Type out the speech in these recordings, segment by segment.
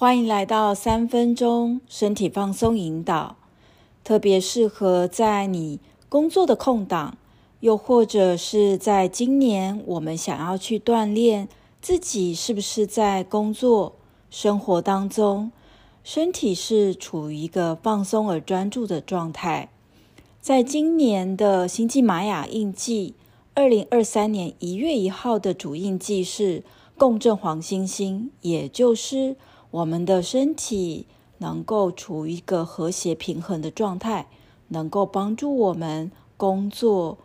欢迎来到三分钟身体放松引导，特别适合在你工作的空档，又或者是在今年我们想要去锻炼自己，是不是在工作生活当中，身体是处于一个放松而专注的状态。在今年的星际玛雅印记，二零二三年一月一号的主印记是共振黄星星，也就是我们的身体能够处于一个和谐平衡的状态，能够帮助我们工作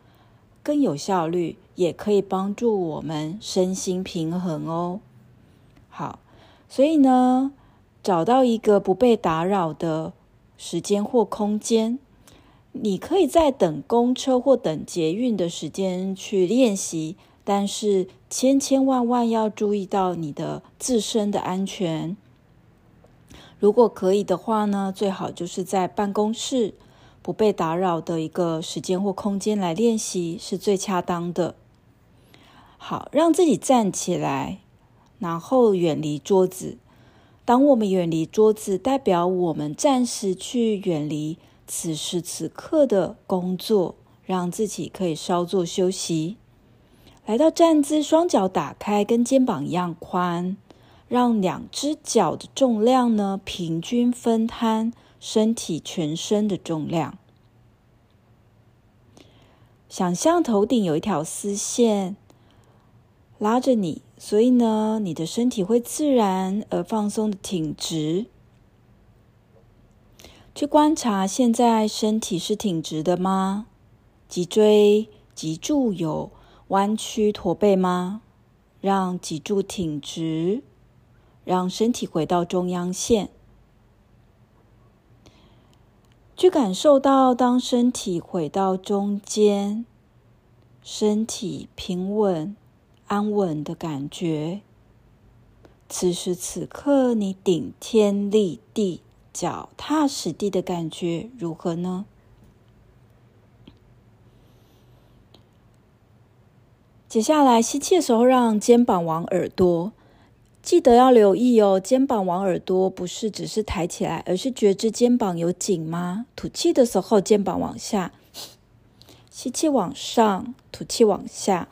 更有效率，也可以帮助我们身心平衡哦。好，所以呢，找到一个不被打扰的时间或空间。你可以在等公车或等捷运的时间去练习，但是千千万万要注意到你的自身的安全。如果可以的话呢，最好就是在办公室不被打扰的一个时间或空间来练习，是最恰当的。好，让自己站起来，然后远离桌子。当我们远离桌子，代表我们暂时去远离。此时此刻的工作，让自己可以稍作休息。来到站姿，双脚打开，跟肩膀一样宽，让两只脚的重量呢平均分摊身体全身的重量。想象头顶有一条丝线拉着你，所以呢，你的身体会自然而放松的挺直。去观察，现在身体是挺直的吗？脊椎、脊柱有弯曲驼背吗？让脊柱挺直，让身体回到中央线。去感受到，当身体回到中间，身体平稳、安稳的感觉。此时此刻，你顶天立地。脚踏实地的感觉如何呢？接下来吸气的时候，让肩膀往耳朵，记得要留意哦。肩膀往耳朵不是只是抬起来，而是觉知肩膀有紧吗？吐气的时候，肩膀往下，吸气往上，吐气往下。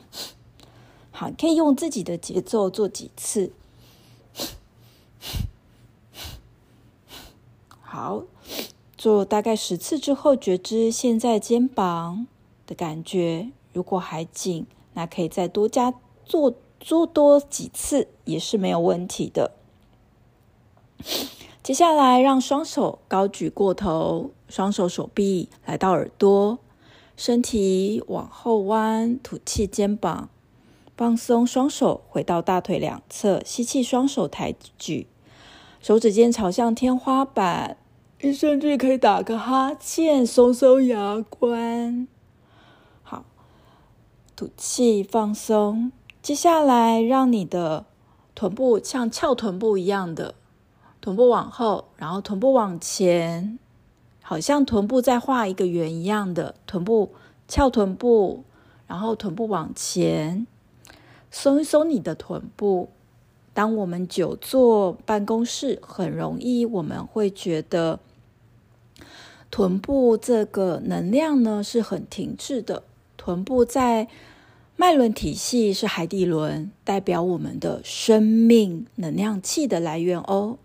好，可以用自己的节奏做几次。好，做大概十次之后，觉知现在肩膀的感觉。如果还紧，那可以再多加做做多几次，也是没有问题的。接下来，让双手高举过头，双手手臂来到耳朵，身体往后弯，吐气，肩膀放松，双手回到大腿两侧，吸气，双手抬举，手指尖朝向天花板。你甚至可以打个哈欠，松松牙关。好，吐气放松。接下来，让你的臀部像翘臀部一样的，臀部往后，然后臀部往前，好像臀部在画一个圆一样的臀部翘臀部，然后臀部往前，松一松你的臀部。当我们久坐办公室，很容易我们会觉得。臀部这个能量呢，是很停滞的，臀部在脉轮体系是海底轮，代表我们的生命能量气的来源哦。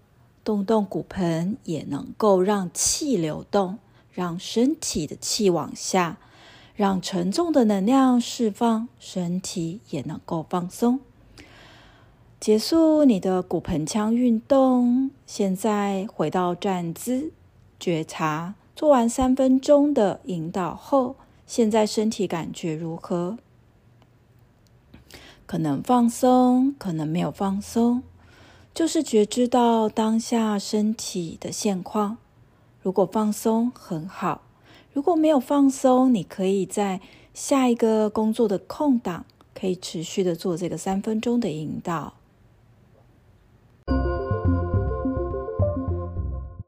动动骨盆也能够让气流动，让身体的气往下，让沉重的能量释放，身体也能够放松。结束你的骨盆腔运动，现在回到站姿，觉察。做完三分钟的引导后，现在身体感觉如何？可能放松，可能没有放松，就是觉知到当下身体的现况。如果放松，很好；如果没有放松，你可以在下一个工作的空档，可以持续的做这个三分钟的引导。